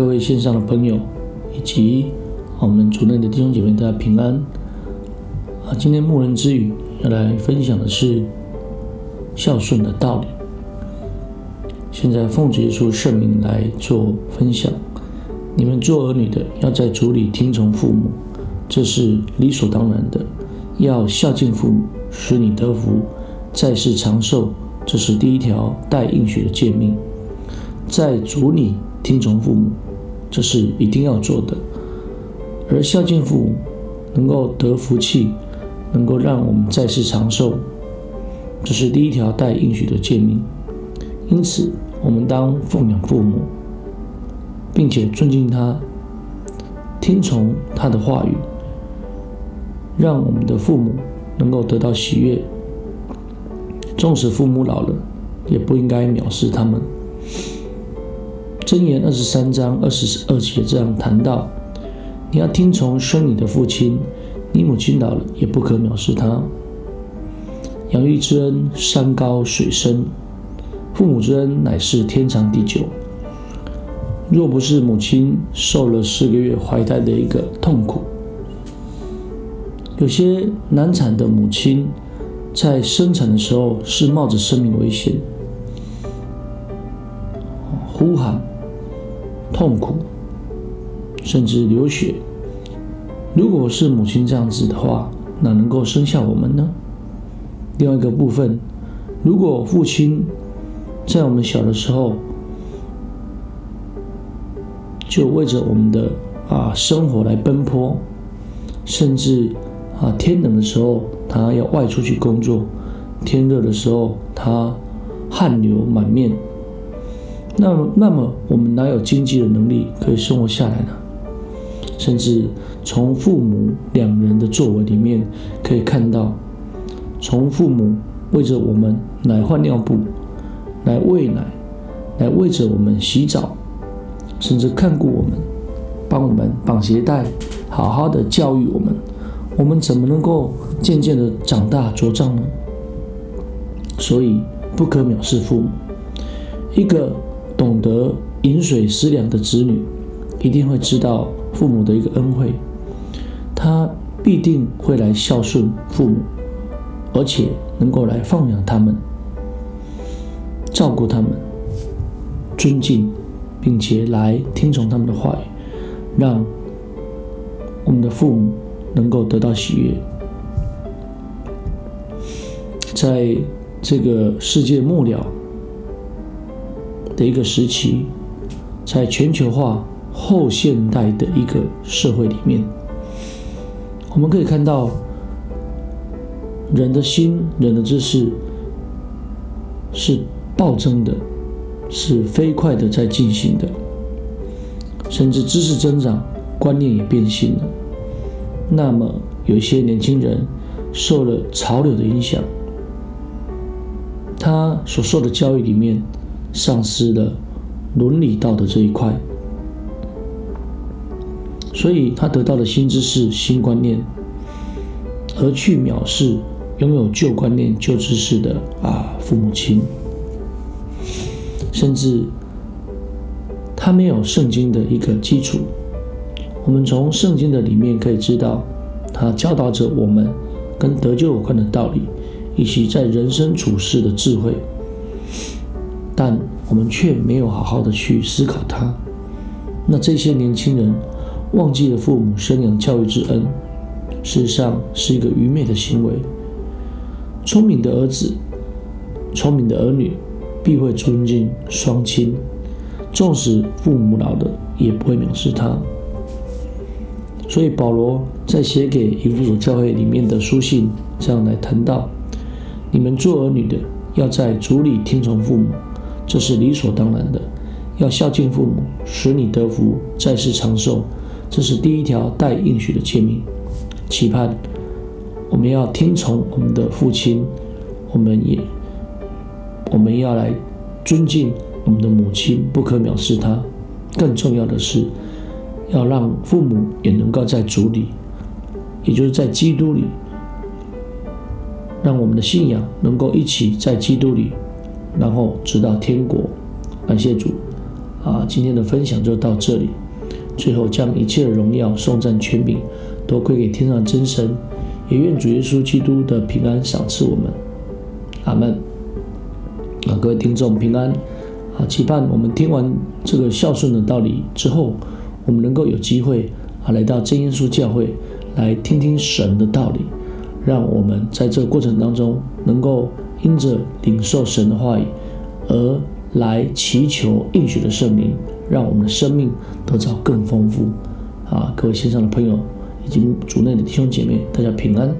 各位线上的朋友，以及我们主内的弟兄姐妹，大家平安。啊，今天牧人之语要来分享的是孝顺的道理。现在奉主耶稣圣名来做分享。你们做儿女的，要在主里听从父母，这是理所当然的。要孝敬父母，使你得福，在世长寿，这是第一条带应许的诫命。在主里听从父母，这是一定要做的。而孝敬父母，能够得福气，能够让我们在世长寿，这是第一条带应许的诫命。因此，我们当奉养父母，并且尊敬他，听从他的话语，让我们的父母能够得到喜悦。纵使父母老了，也不应该藐视他们。箴言二十三章二十二节这样谈到：你要听从生你的父亲，你母亲老了也不可藐视他。养育之恩，山高水深；父母之恩，乃是天长地久。若不是母亲受了四个月怀胎的一个痛苦，有些难产的母亲在生产的时候是冒着生命危险，呼喊。痛苦，甚至流血。如果是母亲这样子的话，哪能够生下我们呢？另外一个部分，如果父亲在我们小的时候就为着我们的啊生活来奔波，甚至啊天冷的时候他要外出去工作，天热的时候他汗流满面。那么，那么我们哪有经济的能力可以生活下来呢？甚至从父母两人的作为里面可以看到，从父母为着我们来换尿布、来喂奶、来为着我们洗澡，甚至看顾我们、帮我们绑鞋带、好好的教育我们，我们怎么能够渐渐的长大茁壮呢？所以不可藐视父母，一个。懂得饮水思量的子女，一定会知道父母的一个恩惠，他必定会来孝顺父母，而且能够来放养他们，照顾他们，尊敬，并且来听从他们的话语，让我们的父母能够得到喜悦。在这个世界末了。的一个时期，在全球化后现代的一个社会里面，我们可以看到，人的心、人的知识是暴增的，是飞快的在进行的，甚至知识增长，观念也变形了。那么，有一些年轻人受了潮流的影响，他所受的教育里面。丧失了伦理道德这一块，所以他得到了新知识、新观念，而去藐视拥有旧观念、旧知识的啊父母亲，甚至他没有圣经的一个基础。我们从圣经的里面可以知道，他教导着我们跟得救有关的道理，以及在人生处事的智慧。但我们却没有好好的去思考它。那这些年轻人忘记了父母生养教育之恩，事实上是一个愚昧的行为。聪明的儿子，聪明的儿女，必会尊敬双亲，纵使父母老了，也不会藐视他。所以保罗在写给以弗所教会里面的书信，这样来谈到：你们做儿女的，要在主里听从父母。这是理所当然的，要孝敬父母，使你得福，在世长寿。这是第一条带应许的诫命。期盼我们要听从我们的父亲，我们也我们要来尊敬我们的母亲，不可藐视她。更重要的是，要让父母也能够在主里，也就是在基督里，让我们的信仰能够一起在基督里。然后直到天国，感谢主，啊，今天的分享就到这里。最后，将一切的荣耀、颂赞、权柄都归给天上真神，也愿主耶稣基督的平安赏赐我们。阿门。啊，各位听众平安。啊，期盼我们听完这个孝顺的道理之后，我们能够有机会啊来到真耶稣教会来听听神的道理，让我们在这个过程当中能够因着领受神的话语而来祈求应许的圣灵。让我们的生命得到更丰富，啊！各位线上的朋友以及主内的弟兄姐妹，大家平安。